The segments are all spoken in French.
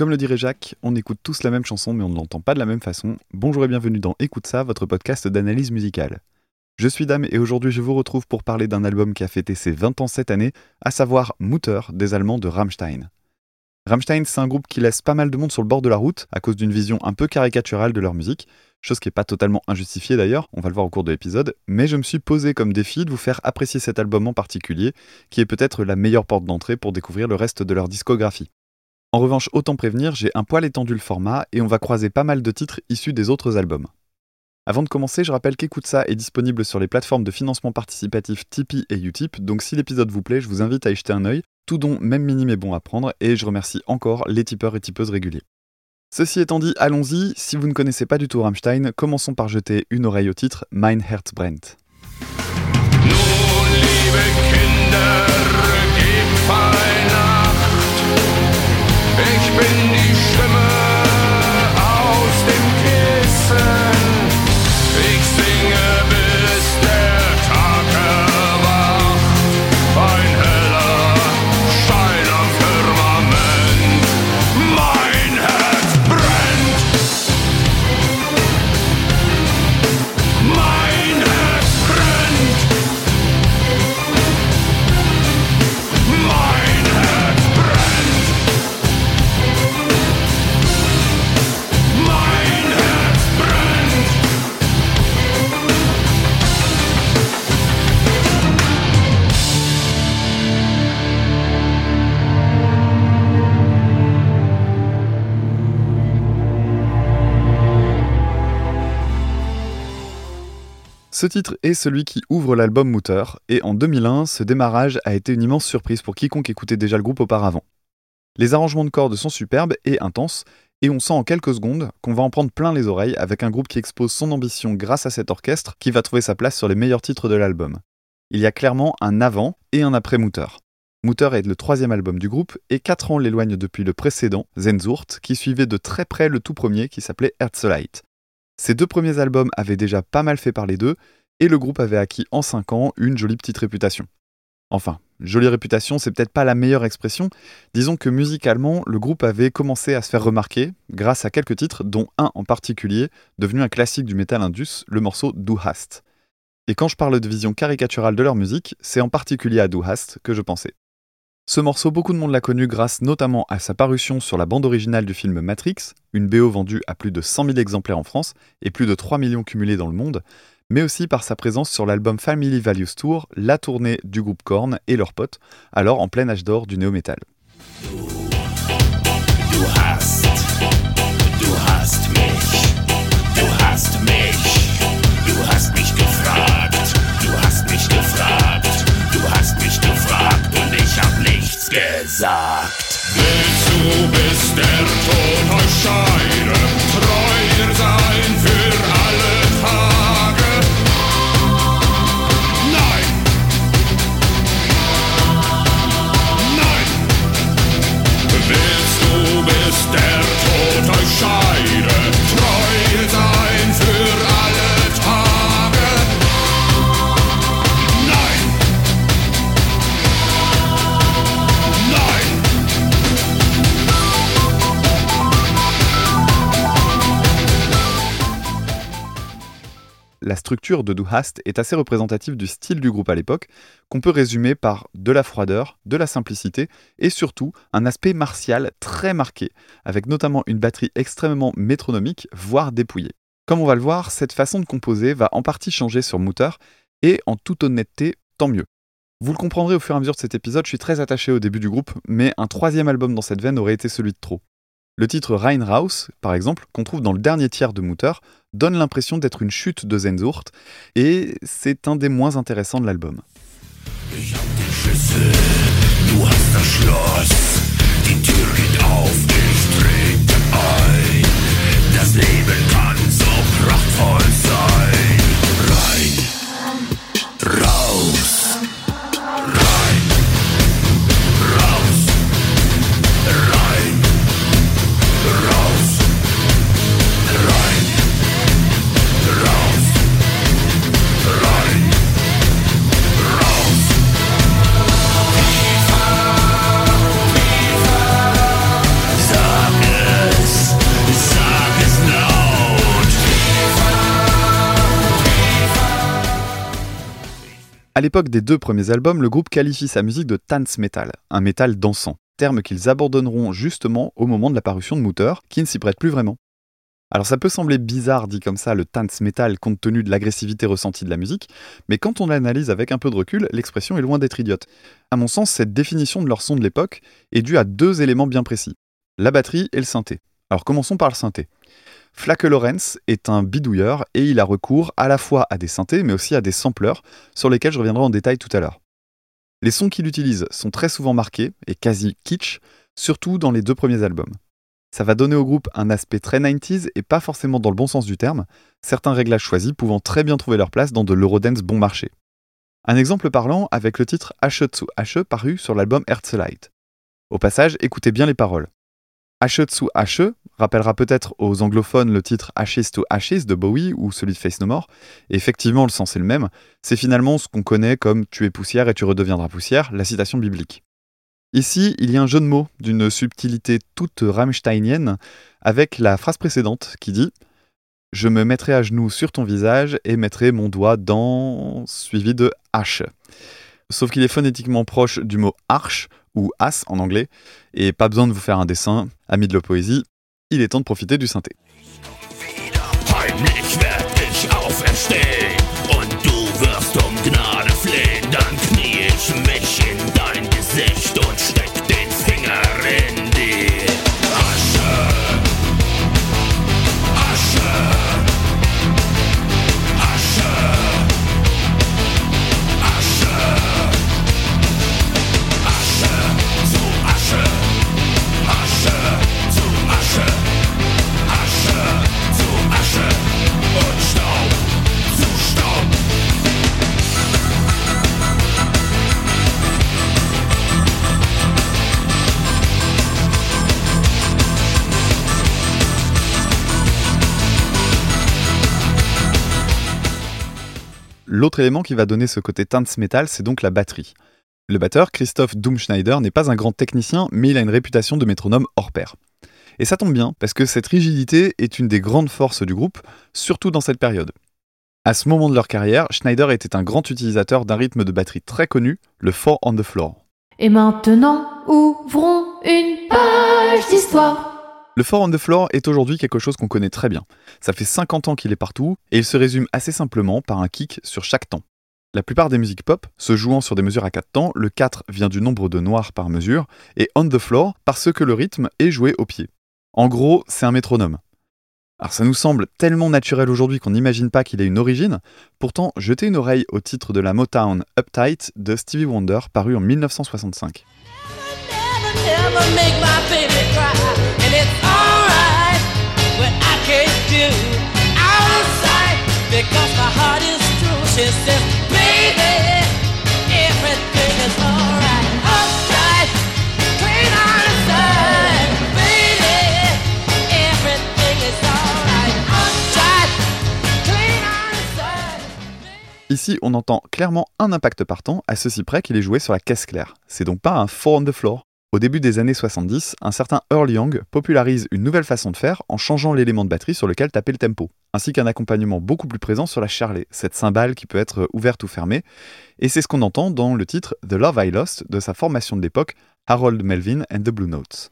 Comme le dirait Jacques, on écoute tous la même chanson mais on ne l'entend pas de la même façon. Bonjour et bienvenue dans Écoute ça, votre podcast d'analyse musicale. Je suis Dame et aujourd'hui je vous retrouve pour parler d'un album qui a fêté ses 20 ans cette année, à savoir Mutter des Allemands de Rammstein. Rammstein, c'est un groupe qui laisse pas mal de monde sur le bord de la route à cause d'une vision un peu caricaturale de leur musique, chose qui n'est pas totalement injustifiée d'ailleurs, on va le voir au cours de l'épisode, mais je me suis posé comme défi de vous faire apprécier cet album en particulier, qui est peut-être la meilleure porte d'entrée pour découvrir le reste de leur discographie. En revanche, autant prévenir, j'ai un poil étendu le format et on va croiser pas mal de titres issus des autres albums. Avant de commencer, je rappelle qu'Écoute ça est disponible sur les plateformes de financement participatif Tipeee et Utip, donc si l'épisode vous plaît, je vous invite à y jeter un œil, tout don même minime est bon à prendre, et je remercie encore les tipeurs et tipeuses réguliers. Ceci étant dit, allons-y, si vous ne connaissez pas du tout Rammstein, commençons par jeter une oreille au titre Mein Herz brennt. Ce titre est celui qui ouvre l'album Mutter, et en 2001, ce démarrage a été une immense surprise pour quiconque écoutait déjà le groupe auparavant. Les arrangements de cordes sont superbes et intenses, et on sent en quelques secondes qu'on va en prendre plein les oreilles avec un groupe qui expose son ambition grâce à cet orchestre qui va trouver sa place sur les meilleurs titres de l'album. Il y a clairement un avant et un après Mutter. Mutter est le troisième album du groupe et 4 ans l'éloignent depuis le précédent, Zenzurt, qui suivait de très près le tout premier qui s'appelait Herzlite. Ces deux premiers albums avaient déjà pas mal fait parler d'eux, et le groupe avait acquis en 5 ans une jolie petite réputation. Enfin, jolie réputation, c'est peut-être pas la meilleure expression, disons que musicalement, le groupe avait commencé à se faire remarquer grâce à quelques titres, dont un en particulier, devenu un classique du metal indus, le morceau Du Hast. Et quand je parle de vision caricaturale de leur musique, c'est en particulier à Du Hast que je pensais. Ce morceau, beaucoup de monde l'a connu grâce notamment à sa parution sur la bande originale du film Matrix, une BO vendue à plus de 100 000 exemplaires en France et plus de 3 millions cumulés dans le monde, mais aussi par sa présence sur l'album Family Values Tour, la tournée du groupe Korn et leurs potes, alors en plein âge d'or du néo-metal. Gesagt. Willst du, bis der Tod euch scheide, treu sein für alle Tage? Nein! Nein! Willst du, bis der Tod euch scheide, La structure de Du Hast est assez représentative du style du groupe à l'époque, qu'on peut résumer par de la froideur, de la simplicité et surtout un aspect martial très marqué, avec notamment une batterie extrêmement métronomique, voire dépouillée. Comme on va le voir, cette façon de composer va en partie changer sur Mutter, et en toute honnêteté, tant mieux. Vous le comprendrez au fur et à mesure de cet épisode, je suis très attaché au début du groupe, mais un troisième album dans cette veine aurait été celui de trop. Le titre Rheinraus, par exemple, qu'on trouve dans le dernier tiers de Mutter, donne l'impression d'être une chute de Zenzurt, et c'est un des moins intéressants de l'album. À l'époque des deux premiers albums, le groupe qualifie sa musique de dance metal, un métal dansant, terme qu'ils abandonneront justement au moment de la parution de Mutter, qui ne s'y prête plus vraiment. Alors ça peut sembler bizarre dit comme ça le dance metal compte tenu de l'agressivité ressentie de la musique, mais quand on l'analyse avec un peu de recul, l'expression est loin d'être idiote. À mon sens, cette définition de leur son de l'époque est due à deux éléments bien précis, la batterie et le synthé. Alors commençons par le synthé. Flake Lawrence est un bidouilleur et il a recours à la fois à des synthés mais aussi à des sampleurs sur lesquels je reviendrai en détail tout à l'heure. Les sons qu'il utilise sont très souvent marqués et quasi kitsch, surtout dans les deux premiers albums. Ça va donner au groupe un aspect très 90s et pas forcément dans le bon sens du terme, certains réglages choisis pouvant très bien trouver leur place dans de l'eurodance bon marché. Un exemple parlant avec le titre zu Ashe paru sur l'album Herzlite. Au passage, écoutez bien les paroles. Ashe rappellera peut-être aux anglophones le titre Ashes to Ashes de Bowie ou celui de Face No More. Effectivement, le sens est le même. C'est finalement ce qu'on connaît comme Tu es poussière et tu redeviendras poussière, la citation biblique. Ici, il y a un jeu de mots d'une subtilité toute rammsteinienne avec la phrase précédente qui dit Je me mettrai à genoux sur ton visage et mettrai mon doigt dans. suivi de H. Sauf qu'il est phonétiquement proche du mot arche ou as en anglais, et pas besoin de vous faire un dessin, ami de la poésie, il est temps de profiter du synthé. L'autre élément qui va donner ce côté dance metal, c'est donc la batterie. Le batteur, Christoph Doomschneider, n'est pas un grand technicien, mais il a une réputation de métronome hors pair. Et ça tombe bien, parce que cette rigidité est une des grandes forces du groupe, surtout dans cette période. À ce moment de leur carrière, Schneider était un grand utilisateur d'un rythme de batterie très connu, le Four on the Floor. Et maintenant, ouvrons une page d'histoire. Le Four on the Floor est aujourd'hui quelque chose qu'on connaît très bien. Ça fait 50 ans qu'il est partout, et il se résume assez simplement par un kick sur chaque temps. La plupart des musiques pop, se jouant sur des mesures à 4 temps, le 4 vient du nombre de noirs par mesure, et on the floor parce que le rythme est joué au pied. En gros, c'est un métronome. Alors ça nous semble tellement naturel aujourd'hui qu'on n'imagine pas qu'il ait une origine, pourtant jetez une oreille au titre de la Motown Uptight de Stevie Wonder paru en 1965. never, never make Ici, on entend clairement un impact partant, à ceci près qu'il est joué sur la caisse claire. C'est donc pas un four on the floor. Au début des années 70, un certain Earl Young popularise une nouvelle façon de faire en changeant l'élément de batterie sur lequel taper le tempo, ainsi qu'un accompagnement beaucoup plus présent sur la charlet, cette cymbale qui peut être ouverte ou fermée, et c'est ce qu'on entend dans le titre The Love I Lost de sa formation de l'époque, Harold Melvin and the Blue Notes.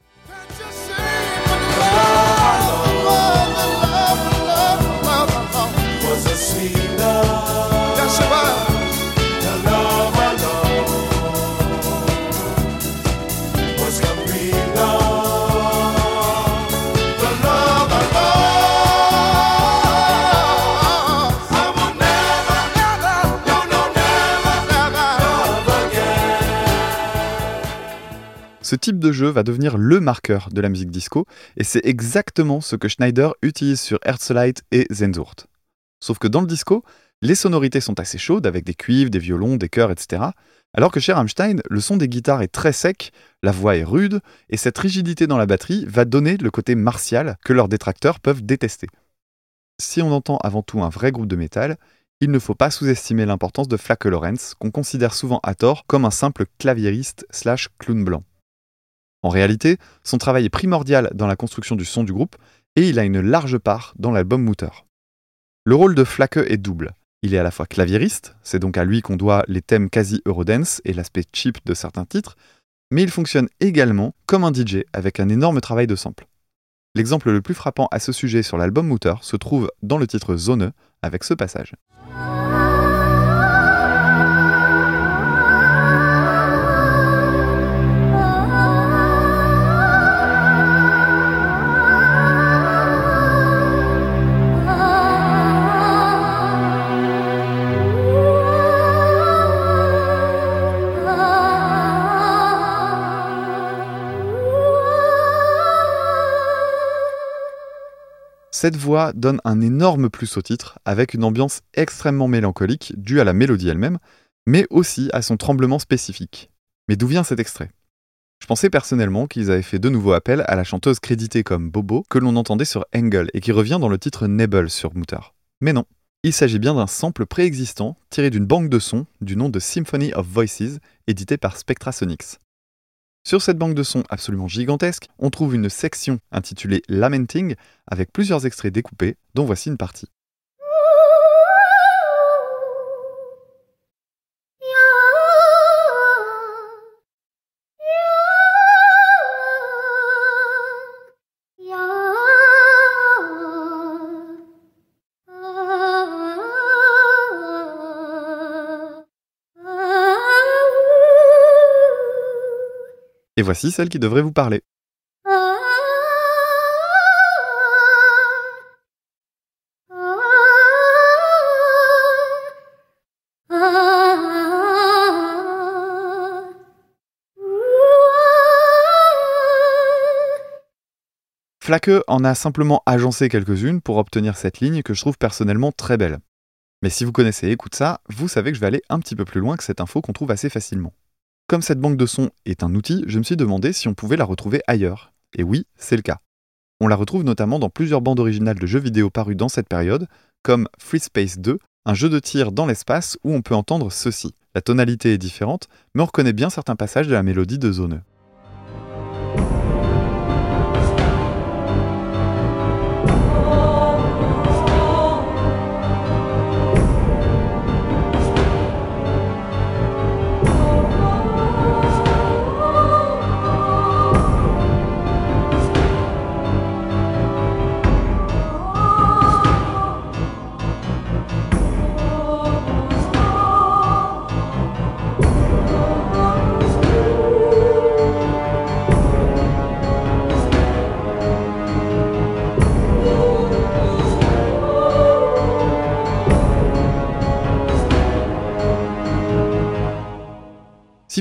Ce type de jeu va devenir le marqueur de la musique disco, et c'est exactement ce que Schneider utilise sur Herzlite et Zenzurt. Sauf que dans le disco, les sonorités sont assez chaudes, avec des cuivres, des violons, des chœurs, etc. Alors que chez Rammstein, le son des guitares est très sec, la voix est rude, et cette rigidité dans la batterie va donner le côté martial que leurs détracteurs peuvent détester. Si on entend avant tout un vrai groupe de métal, il ne faut pas sous-estimer l'importance de Flake Lawrence, qu'on considère souvent à tort comme un simple claviériste slash clown blanc. En réalité, son travail est primordial dans la construction du son du groupe, et il a une large part dans l'album Mutter. Le rôle de Flake est double. Il est à la fois claviériste, c'est donc à lui qu'on doit les thèmes quasi Eurodance et l'aspect cheap de certains titres, mais il fonctionne également comme un DJ avec un énorme travail de sample. L'exemple le plus frappant à ce sujet sur l'album Mutter se trouve dans le titre Zone avec ce passage. Cette voix donne un énorme plus au titre, avec une ambiance extrêmement mélancolique due à la mélodie elle-même, mais aussi à son tremblement spécifique. Mais d'où vient cet extrait? Je pensais personnellement qu'ils avaient fait de nouveau appel à la chanteuse créditée comme Bobo que l'on entendait sur Engel et qui revient dans le titre Nebel sur Mutter. Mais non, il s'agit bien d'un sample préexistant tiré d'une banque de sons du nom de Symphony of Voices, édité par Spectrasonics. Sur cette banque de sons absolument gigantesque, on trouve une section intitulée Lamenting avec plusieurs extraits découpés, dont voici une partie. Et voici celle qui devrait vous parler. Flaque en a simplement agencé quelques-unes pour obtenir cette ligne que je trouve personnellement très belle. Mais si vous connaissez Écoute ça, vous savez que je vais aller un petit peu plus loin que cette info qu'on trouve assez facilement. Comme cette banque de sons est un outil, je me suis demandé si on pouvait la retrouver ailleurs. Et oui, c'est le cas. On la retrouve notamment dans plusieurs bandes originales de jeux vidéo parus dans cette période, comme Free Space 2, un jeu de tir dans l'espace où on peut entendre ceci. La tonalité est différente, mais on reconnaît bien certains passages de la mélodie de Zone.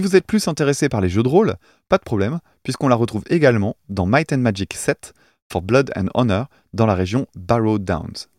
Vous êtes plus intéressé par les jeux de rôle, pas de problème, puisqu'on la retrouve également dans Might and Magic 7 for Blood and Honor dans la région Barrow Downs.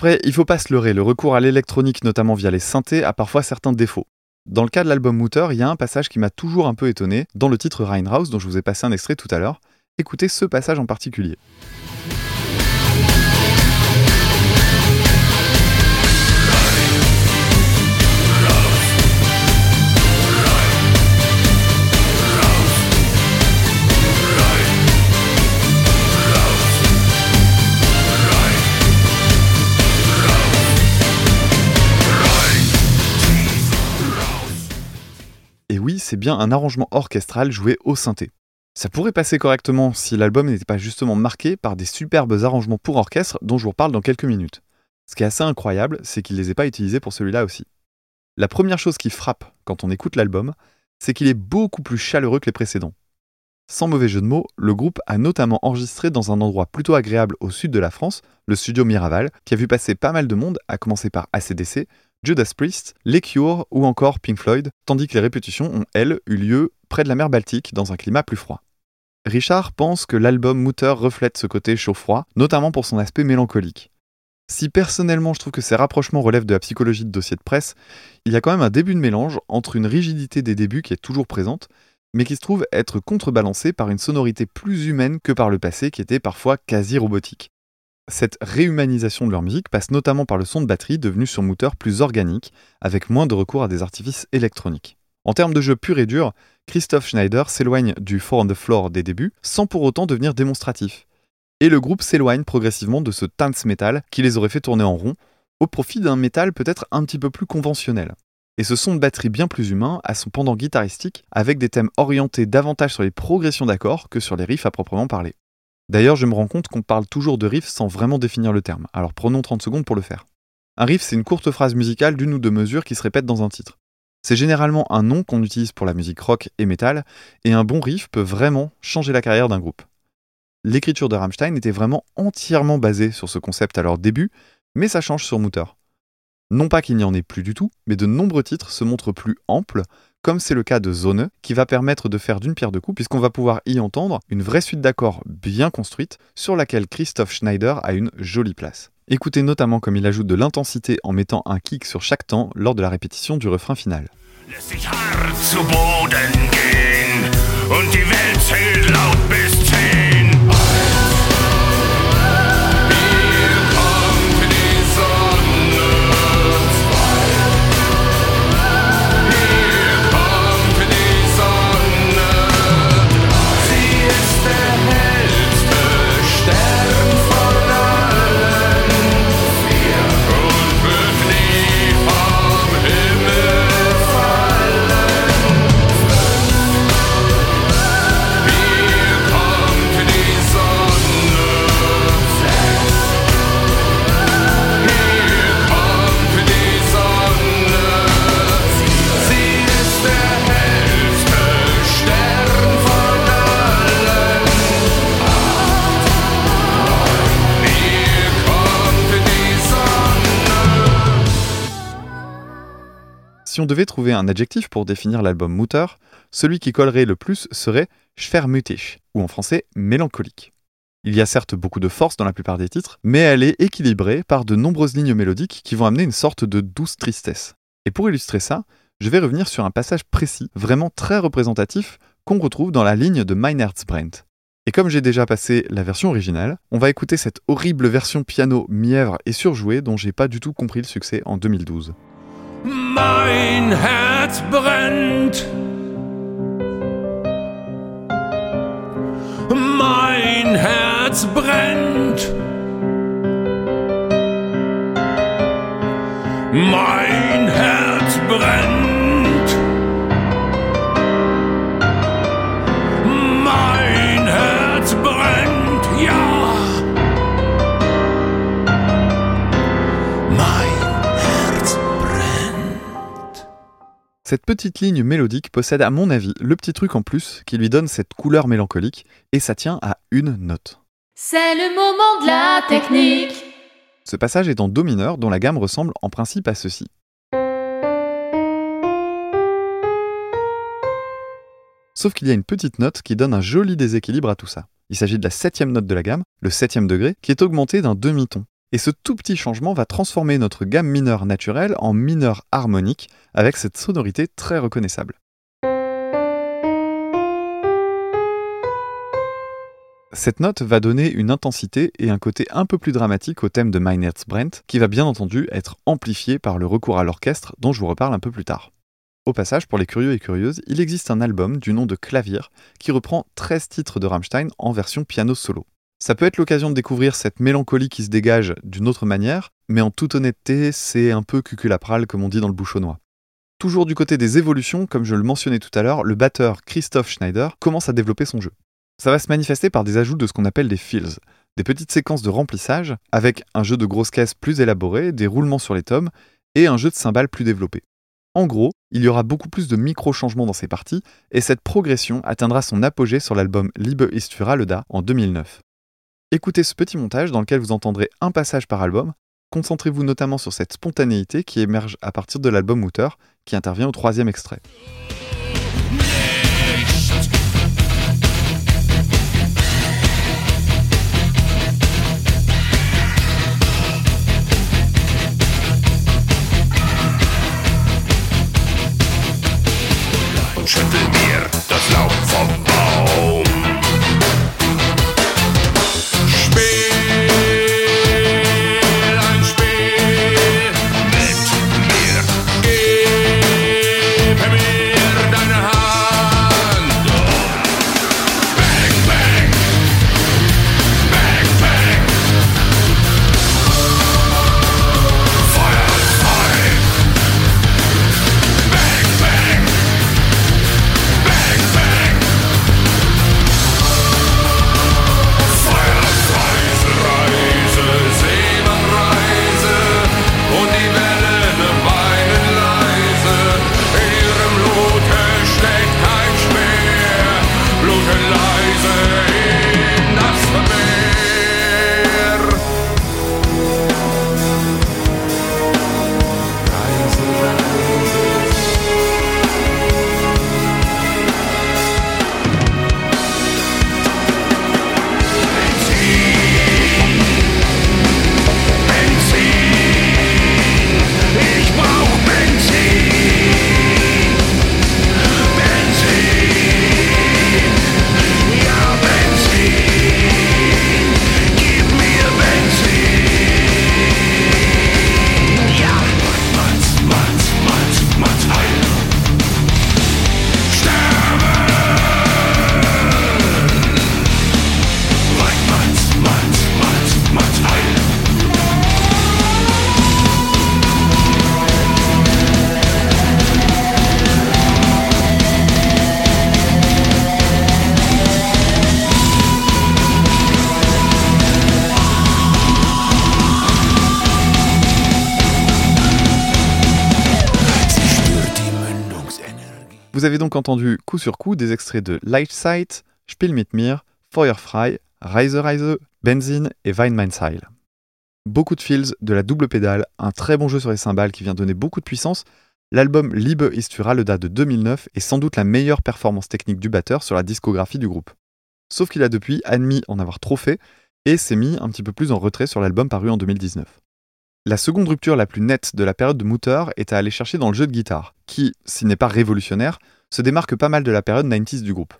Après, il faut pas se leurrer, le recours à l'électronique, notamment via les synthés, a parfois certains défauts. Dans le cas de l'album Mutter, il y a un passage qui m'a toujours un peu étonné, dans le titre Rheinhaus, dont je vous ai passé un extrait tout à l'heure. Écoutez ce passage en particulier. C'est bien un arrangement orchestral joué au synthé. Ça pourrait passer correctement si l'album n'était pas justement marqué par des superbes arrangements pour orchestre dont je vous reparle dans quelques minutes. Ce qui est assez incroyable, c'est qu'il ne les ait pas utilisés pour celui-là aussi. La première chose qui frappe quand on écoute l'album, c'est qu'il est beaucoup plus chaleureux que les précédents. Sans mauvais jeu de mots, le groupe a notamment enregistré dans un endroit plutôt agréable au sud de la France, le studio Miraval, qui a vu passer pas mal de monde, à commencer par ACDC, Judas Priest, Les Cure ou encore Pink Floyd, tandis que les répétitions ont, elles, eu lieu près de la mer Baltique dans un climat plus froid. Richard pense que l'album Mutter reflète ce côté chaud-froid, notamment pour son aspect mélancolique. Si personnellement je trouve que ces rapprochements relèvent de la psychologie de dossier de presse, il y a quand même un début de mélange entre une rigidité des débuts qui est toujours présente, mais qui se trouve être contrebalancée par une sonorité plus humaine que par le passé qui était parfois quasi robotique. Cette réhumanisation de leur musique passe notamment par le son de batterie devenu sur moteur plus organique, avec moins de recours à des artifices électroniques. En termes de jeu pur et dur, Christoph Schneider s'éloigne du Four on the Floor des débuts sans pour autant devenir démonstratif. Et le groupe s'éloigne progressivement de ce dance metal qui les aurait fait tourner en rond, au profit d'un métal peut-être un petit peu plus conventionnel. Et ce son de batterie bien plus humain a son pendant guitaristique avec des thèmes orientés davantage sur les progressions d'accords que sur les riffs à proprement parler. D'ailleurs, je me rends compte qu'on parle toujours de riff sans vraiment définir le terme, alors prenons 30 secondes pour le faire. Un riff, c'est une courte phrase musicale d'une ou deux mesures qui se répète dans un titre. C'est généralement un nom qu'on utilise pour la musique rock et metal, et un bon riff peut vraiment changer la carrière d'un groupe l'écriture de Rammstein était vraiment entièrement basée sur ce concept à leur début, mais ça change sur Mutter. Non pas qu'il n'y en ait plus du tout, mais de nombreux titres se montrent plus amples, comme c'est le cas de Zone, qui va permettre de faire d'une pierre deux coups, puisqu'on va pouvoir y entendre une vraie suite d'accords bien construite, sur laquelle Christoph Schneider a une jolie place. Écoutez notamment comme il ajoute de l'intensité en mettant un kick sur chaque temps lors de la répétition du refrain final. Si on devait trouver un adjectif pour définir l'album Mutter, celui qui collerait le plus serait schwermütig, ou en français mélancolique. Il y a certes beaucoup de force dans la plupart des titres, mais elle est équilibrée par de nombreuses lignes mélodiques qui vont amener une sorte de douce tristesse. Et pour illustrer ça, je vais revenir sur un passage précis, vraiment très représentatif, qu'on retrouve dans la ligne de Mein Herzbrennt. Et comme j'ai déjà passé la version originale, on va écouter cette horrible version piano mièvre et surjouée dont j'ai pas du tout compris le succès en 2012. Mein Herz brennt. Mein Herz brennt. Cette petite ligne mélodique possède à mon avis le petit truc en plus qui lui donne cette couleur mélancolique, et ça tient à une note. C'est le moment de la technique. Ce passage est en Do mineur dont la gamme ressemble en principe à ceci. Sauf qu'il y a une petite note qui donne un joli déséquilibre à tout ça. Il s'agit de la septième note de la gamme, le septième degré, qui est augmenté d'un demi-ton. Et ce tout petit changement va transformer notre gamme mineure naturelle en mineur harmonique, avec cette sonorité très reconnaissable. Cette note va donner une intensité et un côté un peu plus dramatique au thème de Mein Brent, qui va bien entendu être amplifié par le recours à l'orchestre dont je vous reparle un peu plus tard. Au passage, pour les curieux et curieuses, il existe un album du nom de Clavier qui reprend 13 titres de Rammstein en version piano solo. Ça peut être l'occasion de découvrir cette mélancolie qui se dégage d'une autre manière, mais en toute honnêteté, c'est un peu cuculapral comme on dit dans le bouchonnois. Toujours du côté des évolutions, comme je le mentionnais tout à l'heure, le batteur Christoph Schneider commence à développer son jeu. Ça va se manifester par des ajouts de ce qu'on appelle des fills, des petites séquences de remplissage, avec un jeu de grosses caisses plus élaboré, des roulements sur les tomes, et un jeu de cymbales plus développé. En gros, il y aura beaucoup plus de micro-changements dans ces parties, et cette progression atteindra son apogée sur l'album Liebe ist für en 2009. Écoutez ce petit montage dans lequel vous entendrez un passage par album, Concentrez-vous notamment sur cette spontanéité qui émerge à partir de l'album Outer, qui intervient au troisième extrait. Entendu coup sur coup des extraits de Light Sight, Spiel mit mir, Feuerfrei, Reise Reise, Benzin et Wein mein Seil. Beaucoup de feels, de la double pédale, un très bon jeu sur les cymbales qui vient donner beaucoup de puissance. L'album Liebe ist für alle date de 2009 est sans doute la meilleure performance technique du batteur sur la discographie du groupe. Sauf qu'il a depuis admis en avoir trop fait et s'est mis un petit peu plus en retrait sur l'album paru en 2019. La seconde rupture la plus nette de la période de Mutter est à aller chercher dans le jeu de guitare, qui, s'il n'est pas révolutionnaire, se démarque pas mal de la période 90s du groupe.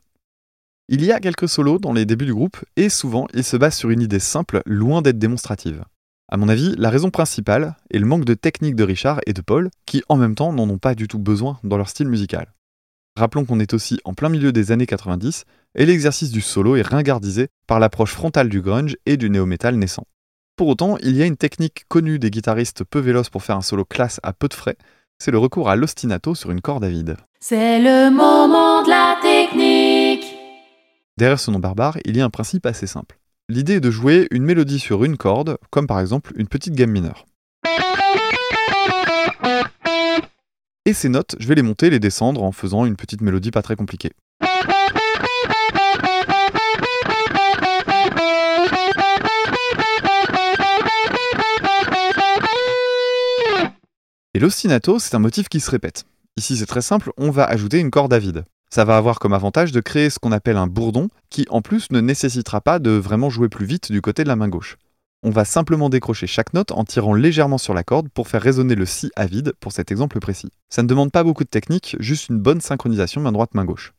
Il y a quelques solos dans les débuts du groupe, et souvent il se base sur une idée simple, loin d'être démonstrative. À mon avis, la raison principale est le manque de technique de Richard et de Paul, qui en même temps n'en ont pas du tout besoin dans leur style musical. Rappelons qu'on est aussi en plein milieu des années 90, et l'exercice du solo est ringardisé par l'approche frontale du grunge et du néo-metal naissant. Pour autant, il y a une technique connue des guitaristes peu véloces pour faire un solo classe à peu de frais, c'est le recours à l'ostinato sur une corde à vide. C'est le moment de la technique. Derrière ce nom barbare, il y a un principe assez simple. L'idée est de jouer une mélodie sur une corde, comme par exemple une petite gamme mineure. Et ces notes, je vais les monter et les descendre en faisant une petite mélodie pas très compliquée. Et l'ostinato, c'est un motif qui se répète. Ici, c'est très simple, on va ajouter une corde à vide. Ça va avoir comme avantage de créer ce qu'on appelle un bourdon, qui en plus ne nécessitera pas de vraiment jouer plus vite du côté de la main gauche. On va simplement décrocher chaque note en tirant légèrement sur la corde pour faire résonner le si à vide pour cet exemple précis. Ça ne demande pas beaucoup de technique, juste une bonne synchronisation main droite main gauche.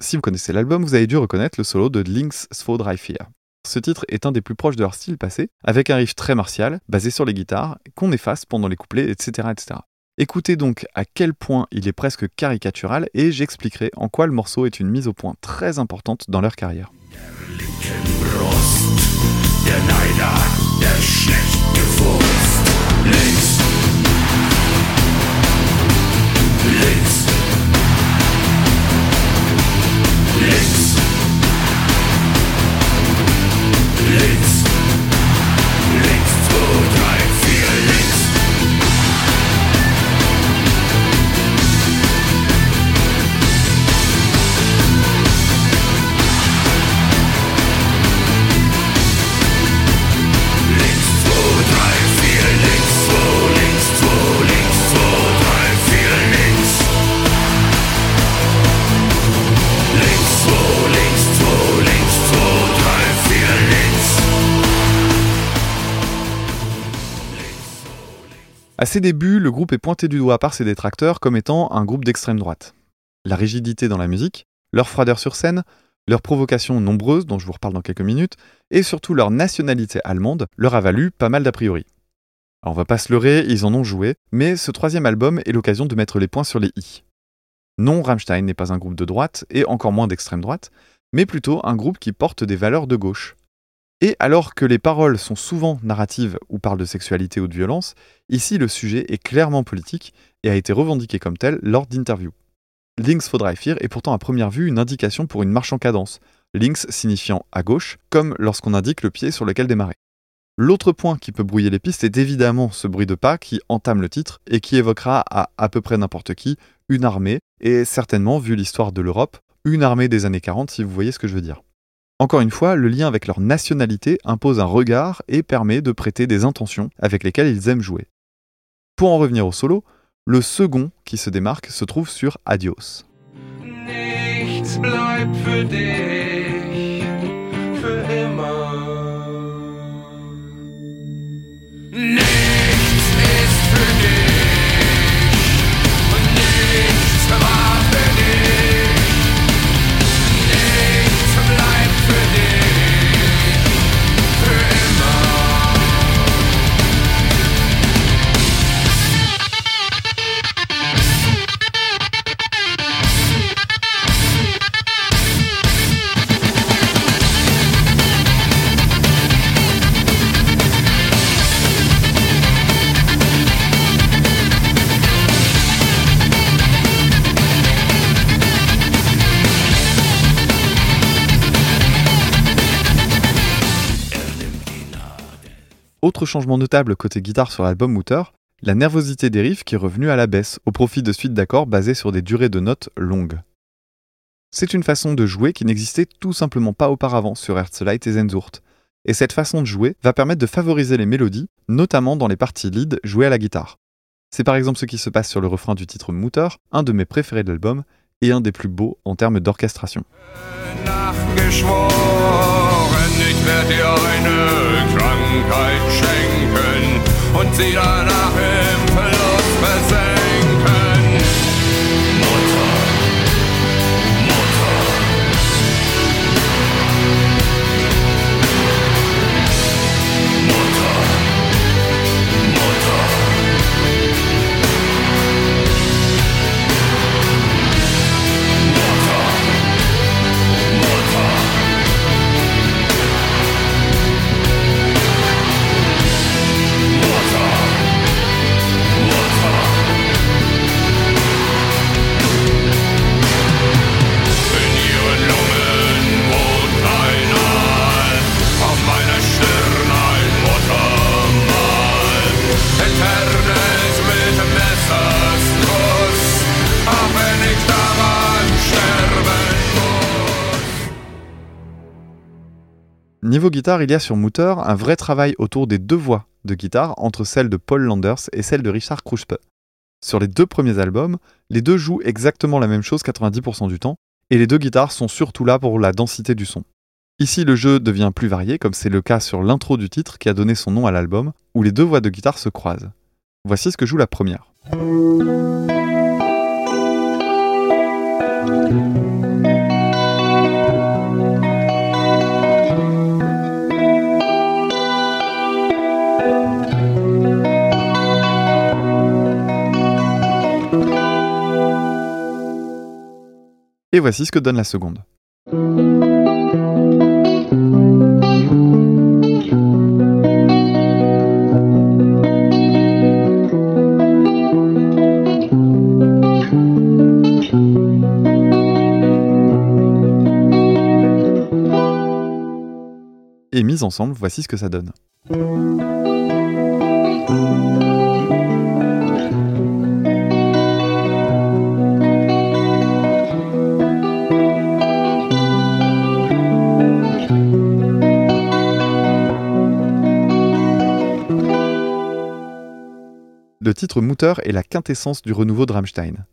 Si vous connaissez l'album, vous avez dû reconnaître le solo de Links Svodreifir. Ce titre est un des plus proches de leur style passé, avec un riff très martial, basé sur les guitares, qu'on efface pendant les couplets, etc., etc. Écoutez donc à quel point il est presque caricatural et j'expliquerai en quoi le morceau est une mise au point très importante dans leur carrière. À ses débuts, le groupe est pointé du doigt par ses détracteurs comme étant un groupe d'extrême droite. La rigidité dans la musique, leur froideur sur scène, leurs provocations nombreuses, dont je vous reparle dans quelques minutes, et surtout leur nationalité allemande, leur a valu pas mal d'a priori. On va pas se leurrer, ils en ont joué, mais ce troisième album est l'occasion de mettre les points sur les i. Non, Rammstein n'est pas un groupe de droite, et encore moins d'extrême droite, mais plutôt un groupe qui porte des valeurs de gauche. Et alors que les paroles sont souvent narratives ou parlent de sexualité ou de violence, ici le sujet est clairement politique et a été revendiqué comme tel lors d'interviews. Links vier est pourtant à première vue une indication pour une marche en cadence, links signifiant à gauche, comme lorsqu'on indique le pied sur lequel démarrer. L'autre point qui peut brouiller les pistes est évidemment ce bruit de pas qui entame le titre et qui évoquera à à peu près n'importe qui une armée, et certainement, vu l'histoire de l'Europe, une armée des années 40 si vous voyez ce que je veux dire. Encore une fois, le lien avec leur nationalité impose un regard et permet de prêter des intentions avec lesquelles ils aiment jouer. Pour en revenir au solo, le second qui se démarque se trouve sur Adios. Autre changement notable côté guitare sur l'album Mutter, la nervosité des riffs qui est revenue à la baisse, au profit de suites d'accords basées sur des durées de notes longues. C'est une façon de jouer qui n'existait tout simplement pas auparavant sur Herzlite et Zenzurt, et cette façon de jouer va permettre de favoriser les mélodies, notamment dans les parties lead jouées à la guitare. C'est par exemple ce qui se passe sur le refrain du titre Mutter, un de mes préférés de l'album, et un des plus beaux en termes d'orchestration. Werd dir eine Krankheit schenken und sie danach im Verlust versenken. Niveau guitare, il y a sur Mutter un vrai travail autour des deux voix de guitare entre celle de Paul Landers et celle de Richard Kruspe. Sur les deux premiers albums, les deux jouent exactement la même chose 90% du temps, et les deux guitares sont surtout là pour la densité du son. Ici, le jeu devient plus varié, comme c'est le cas sur l'intro du titre qui a donné son nom à l'album, où les deux voix de guitare se croisent. Voici ce que joue la première. Et voici ce que donne la seconde. Et mise ensemble, voici ce que ça donne. Le titre Mutter est la quintessence du renouveau de Rammstein.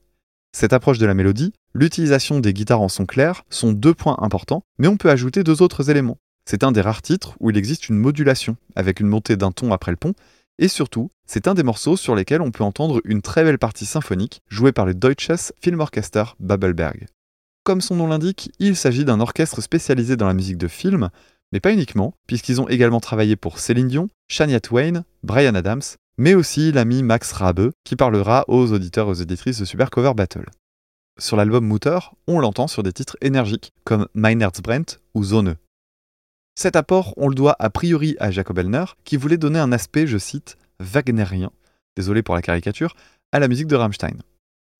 Cette approche de la mélodie, l'utilisation des guitares en son clair sont deux points importants, mais on peut ajouter deux autres éléments. C'est un des rares titres où il existe une modulation, avec une montée d'un ton après le pont, et surtout, c'est un des morceaux sur lesquels on peut entendre une très belle partie symphonique jouée par le Deutsches Filmorchester Babelberg. Comme son nom l'indique, il s'agit d'un orchestre spécialisé dans la musique de film, mais pas uniquement, puisqu'ils ont également travaillé pour Céline Dion, Shania Twain, Brian Adams, mais aussi l'ami Max Rabe, qui parlera aux auditeurs et aux auditrices de Super Cover Battle. Sur l'album Mutter, on l'entend sur des titres énergiques comme Mein Herzbrennt ou Zone. Cet apport, on le doit a priori à Jacob Elner, qui voulait donner un aspect, je cite, wagnerien, désolé pour la caricature, à la musique de Rammstein.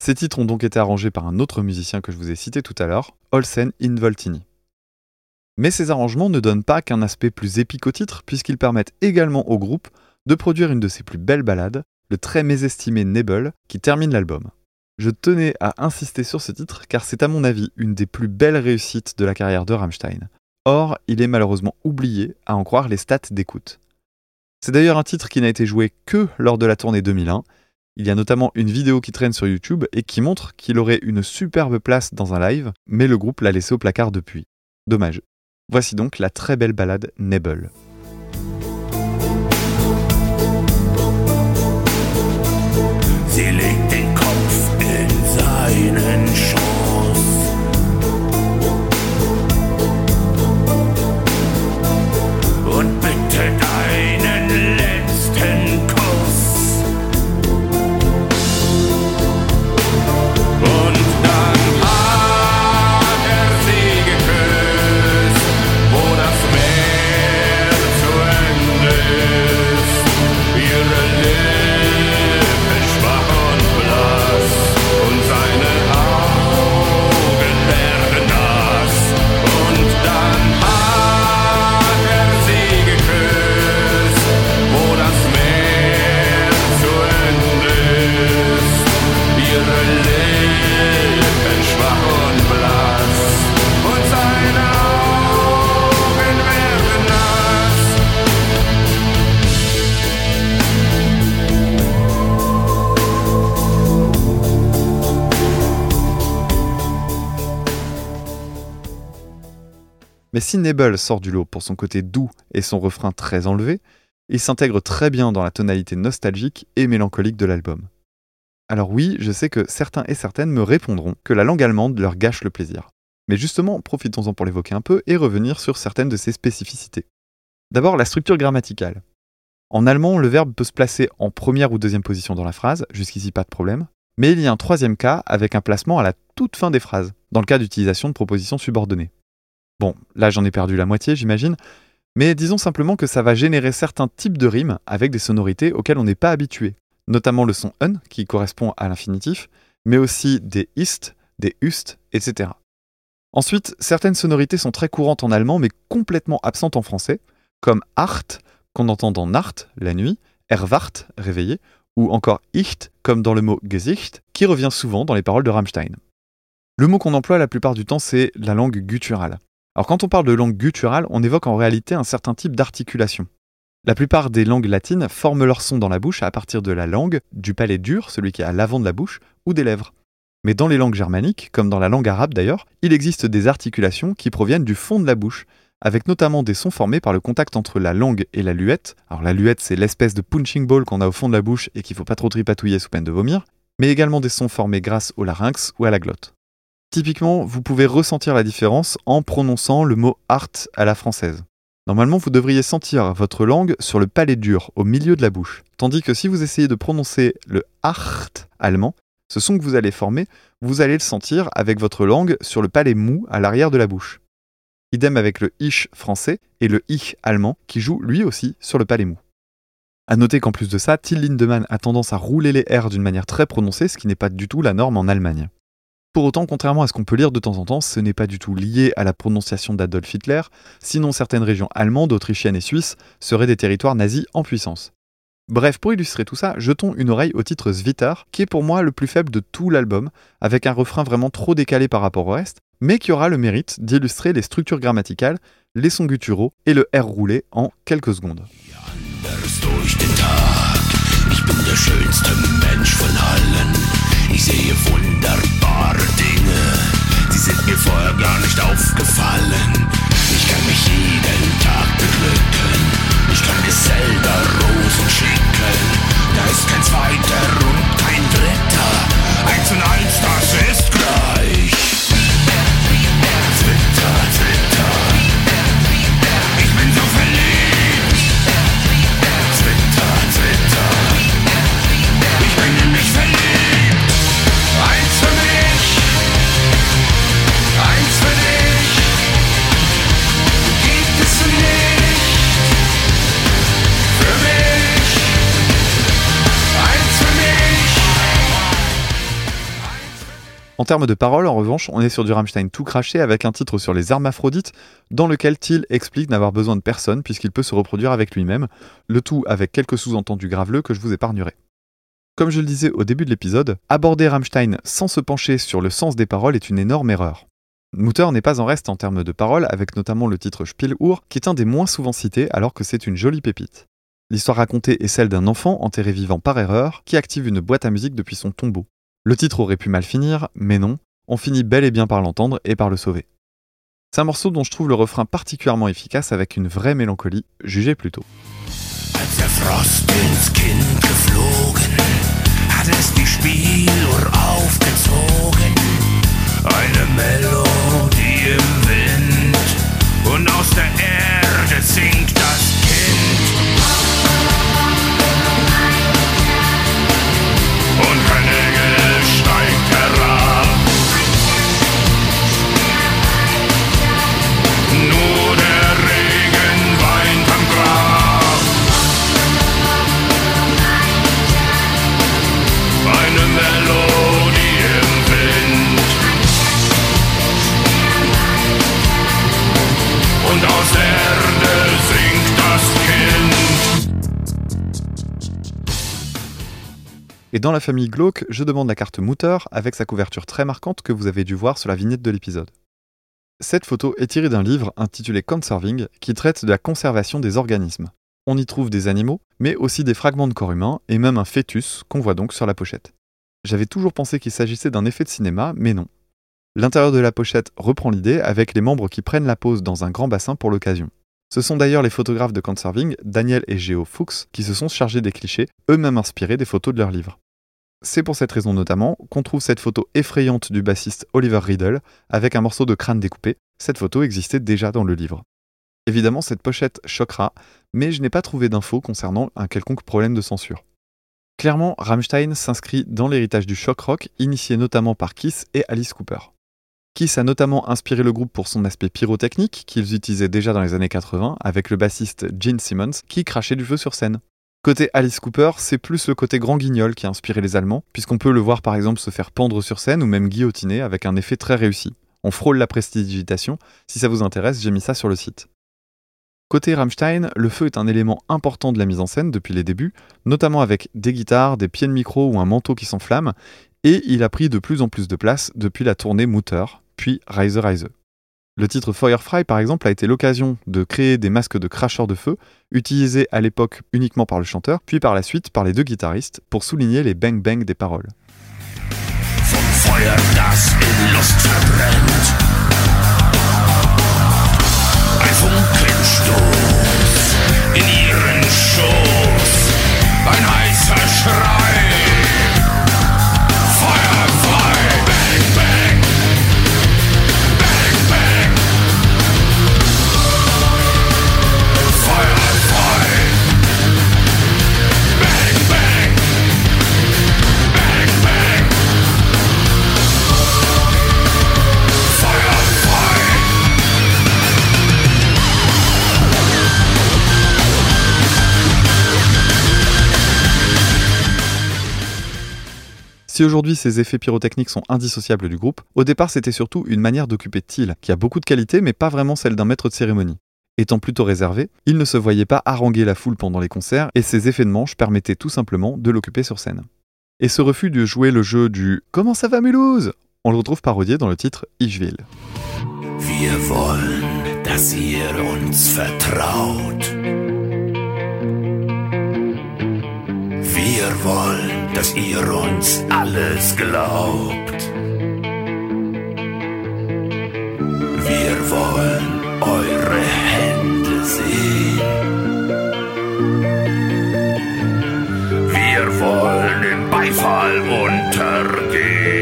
Ces titres ont donc été arrangés par un autre musicien que je vous ai cité tout à l'heure, Olsen Involtini. Mais ces arrangements ne donnent pas qu'un aspect plus épique au titre, puisqu'ils permettent également au groupe de produire une de ses plus belles ballades, le très mésestimé Nebel, qui termine l'album. Je tenais à insister sur ce titre car c'est à mon avis une des plus belles réussites de la carrière de Rammstein. Or, il est malheureusement oublié, à en croire les stats d'écoute. C'est d'ailleurs un titre qui n'a été joué que lors de la tournée 2001. Il y a notamment une vidéo qui traîne sur YouTube et qui montre qu'il aurait une superbe place dans un live, mais le groupe l'a laissé au placard depuis. Dommage. Voici donc la très belle ballade Nebel. Si Nebel sort du lot pour son côté doux et son refrain très enlevé, il s'intègre très bien dans la tonalité nostalgique et mélancolique de l'album. Alors oui, je sais que certains et certaines me répondront que la langue allemande leur gâche le plaisir. Mais justement, profitons-en pour l'évoquer un peu et revenir sur certaines de ses spécificités. D'abord, la structure grammaticale. En allemand, le verbe peut se placer en première ou deuxième position dans la phrase, jusqu'ici pas de problème, mais il y a un troisième cas avec un placement à la toute fin des phrases, dans le cas d'utilisation de propositions subordonnées. Bon, là j'en ai perdu la moitié, j'imagine, mais disons simplement que ça va générer certains types de rimes avec des sonorités auxquelles on n'est pas habitué, notamment le son un qui correspond à l'infinitif, mais aussi des ist, des ust, etc. Ensuite, certaines sonorités sont très courantes en allemand mais complètement absentes en français, comme acht, qu'on entend dans Nacht, la nuit, erwacht, réveillé, ou encore icht, comme dans le mot Gesicht, qui revient souvent dans les paroles de Rammstein. Le mot qu'on emploie la plupart du temps, c'est la langue gutturale. Alors quand on parle de langue gutturale, on évoque en réalité un certain type d'articulation. La plupart des langues latines forment leur son dans la bouche à partir de la langue, du palais dur, celui qui est à l'avant de la bouche, ou des lèvres. Mais dans les langues germaniques, comme dans la langue arabe d'ailleurs, il existe des articulations qui proviennent du fond de la bouche, avec notamment des sons formés par le contact entre la langue et la luette. Alors la luette, c'est l'espèce de punching ball qu'on a au fond de la bouche et qu'il faut pas trop tripatouiller sous peine de vomir, mais également des sons formés grâce au larynx ou à la glotte. Typiquement, vous pouvez ressentir la différence en prononçant le mot art à la française. Normalement, vous devriez sentir votre langue sur le palais dur, au milieu de la bouche. Tandis que si vous essayez de prononcer le art allemand, ce son que vous allez former, vous allez le sentir avec votre langue sur le palais mou à l'arrière de la bouche. Idem avec le ich français et le ich allemand qui joue lui aussi sur le palais mou. À noter qu'en plus de ça, Till Lindemann a tendance à rouler les R d'une manière très prononcée, ce qui n'est pas du tout la norme en Allemagne. Pour autant, contrairement à ce qu'on peut lire de temps en temps, ce n'est pas du tout lié à la prononciation d'Adolf Hitler, sinon certaines régions allemandes, autrichiennes et suisses seraient des territoires nazis en puissance. Bref, pour illustrer tout ça, jetons une oreille au titre Svitar, qui est pour moi le plus faible de tout l'album, avec un refrain vraiment trop décalé par rapport au reste, mais qui aura le mérite d'illustrer les structures grammaticales, les sons gutturaux et le R roulé en quelques secondes. Ich sehe wunderbare Dinge. Die sind mir vorher gar nicht aufgefallen. Ich kann mich jeden Tag beglücken. Ich kann mir selber Rosen schicken. Da ist kein zweiter und kein dritter. Eins und eins, das ist gleich. En termes de paroles, en revanche, on est sur du Rammstein tout craché avec un titre sur les hermaphrodites, dans lequel Thiel explique n'avoir besoin de personne puisqu'il peut se reproduire avec lui-même, le tout avec quelques sous-entendus graveleux que je vous épargnerai. Comme je le disais au début de l'épisode, aborder Rammstein sans se pencher sur le sens des paroles est une énorme erreur. Mutter n'est pas en reste en termes de paroles, avec notamment le titre Spieluhr, qui est un des moins souvent cités alors que c'est une jolie pépite. L'histoire racontée est celle d'un enfant enterré vivant par erreur qui active une boîte à musique depuis son tombeau. Le titre aurait pu mal finir, mais non, on finit bel et bien par l'entendre et par le sauver. C'est un morceau dont je trouve le refrain particulièrement efficace avec une vraie mélancolie, jugez plutôt. Et dans la famille glauque, je demande la carte Mutter avec sa couverture très marquante que vous avez dû voir sur la vignette de l'épisode. Cette photo est tirée d'un livre intitulé Conserving qui traite de la conservation des organismes. On y trouve des animaux, mais aussi des fragments de corps humains et même un fœtus qu'on voit donc sur la pochette. J'avais toujours pensé qu'il s'agissait d'un effet de cinéma, mais non. L'intérieur de la pochette reprend l'idée avec les membres qui prennent la pose dans un grand bassin pour l'occasion. Ce sont d'ailleurs les photographes de Conserving, Daniel et Géo Fuchs, qui se sont chargés des clichés, eux-mêmes inspirés des photos de leur livre. C'est pour cette raison notamment qu'on trouve cette photo effrayante du bassiste Oliver Riddle avec un morceau de crâne découpé. Cette photo existait déjà dans le livre. Évidemment, cette pochette choquera, mais je n'ai pas trouvé d'infos concernant un quelconque problème de censure. Clairement, Rammstein s'inscrit dans l'héritage du shock rock, initié notamment par Kiss et Alice Cooper. Kiss a notamment inspiré le groupe pour son aspect pyrotechnique qu'ils utilisaient déjà dans les années 80 avec le bassiste Gene Simmons qui crachait du feu sur scène. Côté Alice Cooper, c'est plus le côté grand guignol qui a inspiré les Allemands, puisqu'on peut le voir par exemple se faire pendre sur scène ou même guillotiner avec un effet très réussi. On frôle la prestidigitation, si ça vous intéresse, j'ai mis ça sur le site. Côté Rammstein, le feu est un élément important de la mise en scène depuis les débuts, notamment avec des guitares, des pieds de micro ou un manteau qui s'enflamme, et il a pris de plus en plus de place depuis la tournée Mutter, puis Reise Reise. Le titre Feuerfrei, par exemple, a été l'occasion de créer des masques de cracheurs de feu, utilisés à l'époque uniquement par le chanteur, puis par la suite par les deux guitaristes, pour souligner les bang-bang des paroles. Si aujourd'hui ces effets pyrotechniques sont indissociables du groupe, au départ c'était surtout une manière d'occuper Thiel, qui a beaucoup de qualités mais pas vraiment celle d'un maître de cérémonie. Étant plutôt réservé, il ne se voyait pas haranguer la foule pendant les concerts et ses effets de manche permettaient tout simplement de l'occuper sur scène. Et ce refus de jouer le jeu du Comment ça va Mulhouse? On le retrouve parodié dans le titre Ich. Wir wollen, dass ihr uns alles glaubt. Wir wollen eure Hände sehen. Wir wollen im Beifall untergehen.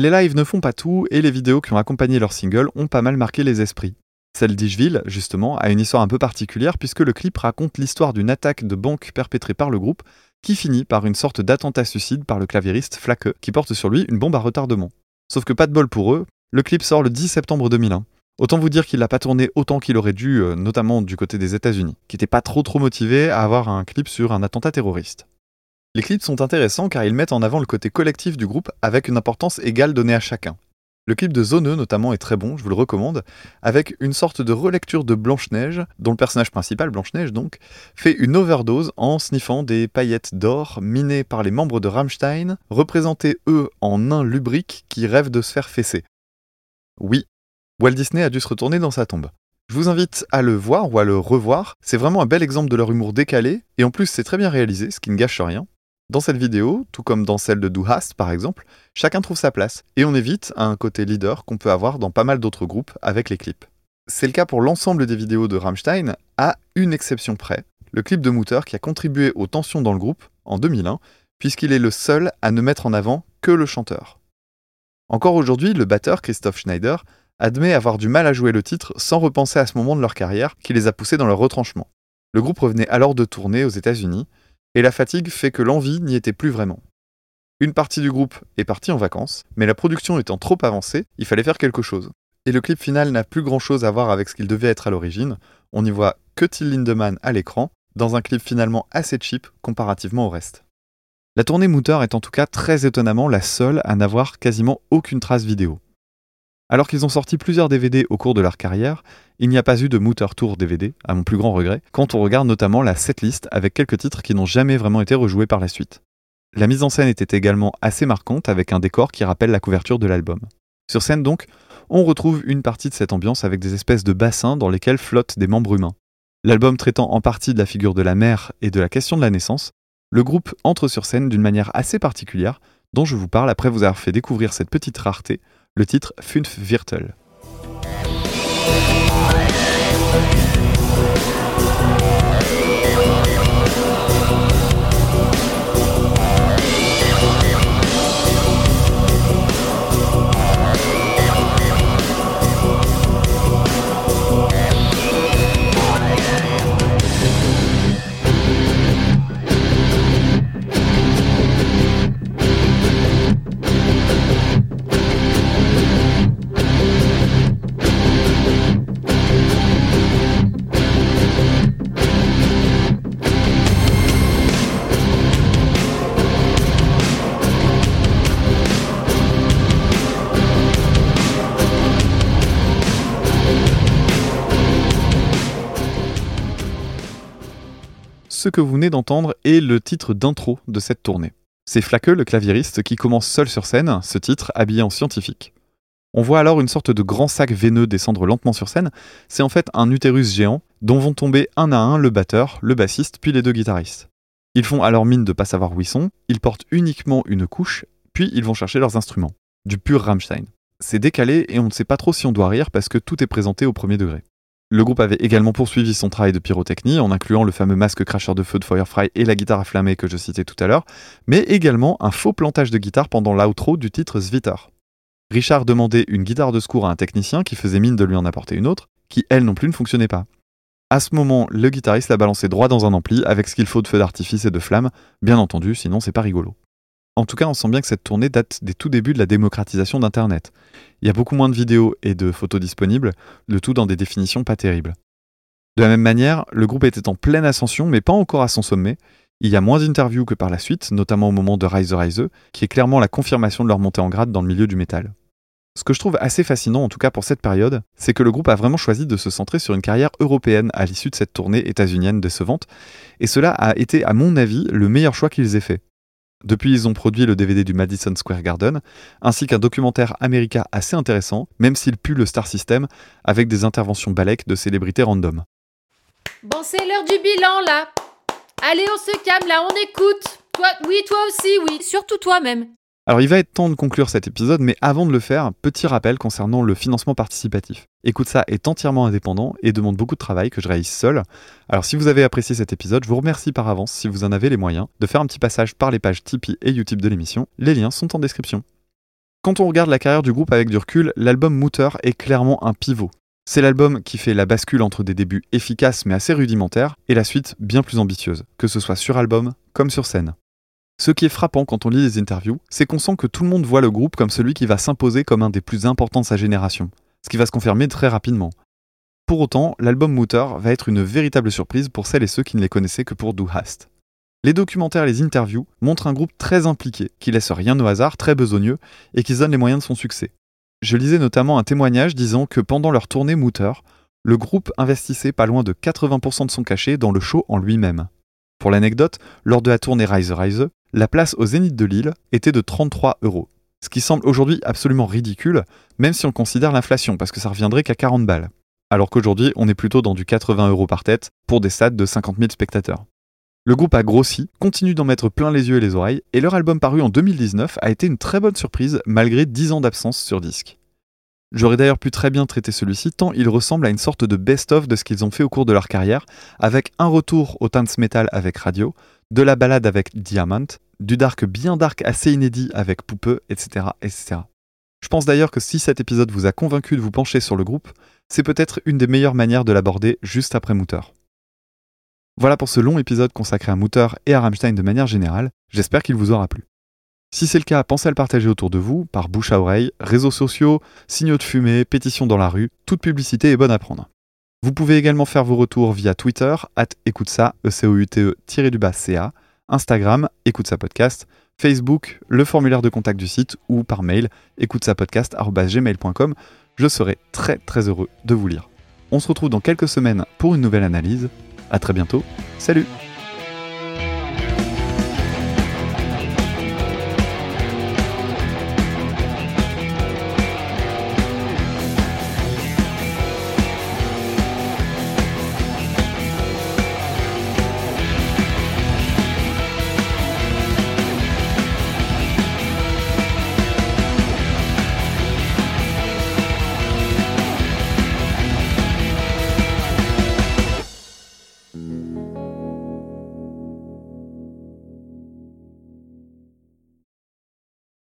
Les lives ne font pas tout et les vidéos qui ont accompagné leur single ont pas mal marqué les esprits. Celle d'Ishville, justement, a une histoire un peu particulière puisque le clip raconte l'histoire d'une attaque de banque perpétrée par le groupe qui finit par une sorte d'attentat suicide par le claviériste Flaque qui porte sur lui une bombe à retardement. Sauf que pas de bol pour eux, le clip sort le 10 septembre 2001. Autant vous dire qu'il n'a pas tourné autant qu'il aurait dû, euh, notamment du côté des États-Unis, qui n'étaient pas trop trop motivés à avoir un clip sur un attentat terroriste. Les clips sont intéressants car ils mettent en avant le côté collectif du groupe avec une importance égale donnée à chacun. Le clip de Zoneux notamment est très bon, je vous le recommande, avec une sorte de relecture de Blanche-Neige, dont le personnage principal, Blanche-Neige donc, fait une overdose en sniffant des paillettes d'or minées par les membres de Rammstein, représentés eux en nains lubriques qui rêvent de se faire fesser. Oui, Walt Disney a dû se retourner dans sa tombe. Je vous invite à le voir ou à le revoir, c'est vraiment un bel exemple de leur humour décalé, et en plus c'est très bien réalisé, ce qui ne gâche rien. Dans cette vidéo, tout comme dans celle de Do Hast par exemple, chacun trouve sa place, et on évite un côté leader qu'on peut avoir dans pas mal d'autres groupes avec les clips. C'est le cas pour l'ensemble des vidéos de Rammstein, à une exception près, le clip de Mutter qui a contribué aux tensions dans le groupe en 2001, puisqu'il est le seul à ne mettre en avant que le chanteur. Encore aujourd'hui, le batteur Christoph Schneider admet avoir du mal à jouer le titre sans repenser à ce moment de leur carrière qui les a poussés dans leur retranchement. Le groupe revenait alors de tournée aux États-Unis, et la fatigue fait que l'envie n'y était plus vraiment. Une partie du groupe est partie en vacances, mais la production étant trop avancée, il fallait faire quelque chose. Et le clip final n'a plus grand chose à voir avec ce qu'il devait être à l'origine, on n'y voit que Till Lindemann à l'écran, dans un clip finalement assez cheap comparativement au reste. La tournée Mutter est en tout cas très étonnamment la seule à n'avoir quasiment aucune trace vidéo. Alors qu'ils ont sorti plusieurs DVD au cours de leur carrière, il n'y a pas eu de Mutter Tour DVD, à mon plus grand regret, quand on regarde notamment la setlist avec quelques titres qui n'ont jamais vraiment été rejoués par la suite. La mise en scène était également assez marquante avec un décor qui rappelle la couverture de l'album. Sur scène donc, on retrouve une partie de cette ambiance avec des espèces de bassins dans lesquels flottent des membres humains. L'album traitant en partie de la figure de la mère et de la question de la naissance, le groupe entre sur scène d'une manière assez particulière, dont je vous parle après vous avoir fait découvrir cette petite rareté, le titre Fünf Viertel. Ce que vous venez d'entendre est le titre d'intro de cette tournée. C'est Flaque, le claviériste, qui commence seul sur scène, ce titre habillé en scientifique. On voit alors une sorte de grand sac veineux descendre lentement sur scène. C'est en fait un utérus géant dont vont tomber un à un le batteur, le bassiste, puis les deux guitaristes. Ils font alors mine de pas savoir où ils sont, ils portent uniquement une couche, puis ils vont chercher leurs instruments. Du pur Rammstein. C'est décalé et on ne sait pas trop si on doit rire parce que tout est présenté au premier degré. Le groupe avait également poursuivi son travail de pyrotechnie en incluant le fameux masque cracheur de feu de Firefly et la guitare afflammée que je citais tout à l'heure, mais également un faux plantage de guitare pendant l'outro du titre Svitar. Richard demandait une guitare de secours à un technicien qui faisait mine de lui en apporter une autre, qui elle non plus ne fonctionnait pas. À ce moment, le guitariste l'a balancé droit dans un ampli avec ce qu'il faut de feu d'artifice et de flammes, bien entendu, sinon c'est pas rigolo. En tout cas, on sent bien que cette tournée date des tout débuts de la démocratisation d'Internet. Il y a beaucoup moins de vidéos et de photos disponibles, le tout dans des définitions pas terribles. De la même manière, le groupe était en pleine ascension, mais pas encore à son sommet. Il y a moins d'interviews que par la suite, notamment au moment de Rise the Rise, qui est clairement la confirmation de leur montée en grade dans le milieu du métal. Ce que je trouve assez fascinant, en tout cas pour cette période, c'est que le groupe a vraiment choisi de se centrer sur une carrière européenne à l'issue de cette tournée états-unienne décevante, et cela a été, à mon avis, le meilleur choix qu'ils aient fait. Depuis, ils ont produit le DVD du Madison Square Garden, ainsi qu'un documentaire américain assez intéressant, même s'il pue le Star System, avec des interventions balèques de célébrités random. Bon, c'est l'heure du bilan là. Allez, on se calme là, on écoute. Toi, oui, toi aussi, oui. Surtout toi-même. Alors il va être temps de conclure cet épisode, mais avant de le faire, petit rappel concernant le financement participatif. Écoute ça est entièrement indépendant et demande beaucoup de travail que je réalise seul. Alors si vous avez apprécié cet épisode, je vous remercie par avance si vous en avez les moyens de faire un petit passage par les pages Tipeee et Utip de l'émission. Les liens sont en description. Quand on regarde la carrière du groupe avec du recul, l'album Mooter est clairement un pivot. C'est l'album qui fait la bascule entre des débuts efficaces mais assez rudimentaires et la suite bien plus ambitieuse, que ce soit sur album comme sur scène. Ce qui est frappant quand on lit les interviews, c'est qu'on sent que tout le monde voit le groupe comme celui qui va s'imposer comme un des plus importants de sa génération, ce qui va se confirmer très rapidement. Pour autant, l'album Mooter va être une véritable surprise pour celles et ceux qui ne les connaissaient que pour Do Hast. Les documentaires et les interviews montrent un groupe très impliqué, qui laisse rien au hasard, très besogneux, et qui se donne les moyens de son succès. Je lisais notamment un témoignage disant que pendant leur tournée Mooter, le groupe investissait pas loin de 80% de son cachet dans le show en lui-même. Pour l'anecdote, lors de la tournée Rise Rise, la place au Zénith de Lille était de 33 euros. Ce qui semble aujourd'hui absolument ridicule, même si on considère l'inflation, parce que ça reviendrait qu'à 40 balles. Alors qu'aujourd'hui, on est plutôt dans du 80 euros par tête pour des stades de 50 000 spectateurs. Le groupe a grossi, continue d'en mettre plein les yeux et les oreilles, et leur album paru en 2019 a été une très bonne surprise malgré 10 ans d'absence sur disque. J'aurais d'ailleurs pu très bien traiter celui-ci tant il ressemble à une sorte de best-of de ce qu'ils ont fait au cours de leur carrière, avec un retour au dance metal avec Radio, de la balade avec Diamant, du dark bien dark assez inédit avec Poupeux, etc. etc. Je pense d'ailleurs que si cet épisode vous a convaincu de vous pencher sur le groupe, c'est peut-être une des meilleures manières de l'aborder juste après Mooter. Voilà pour ce long épisode consacré à Mooter et à Rammstein de manière générale, j'espère qu'il vous aura plu. Si c'est le cas, pensez à le partager autour de vous, par bouche à oreille, réseaux sociaux, signaux de fumée, pétitions dans la rue, toute publicité est bonne à prendre. Vous pouvez également faire vos retours via Twitter, at écoute ça, e e du bas ca, Instagram, écoute ça podcast, Facebook, le formulaire de contact du site ou par mail, écoute. Je serai très très heureux de vous lire. On se retrouve dans quelques semaines pour une nouvelle analyse. À très bientôt. Salut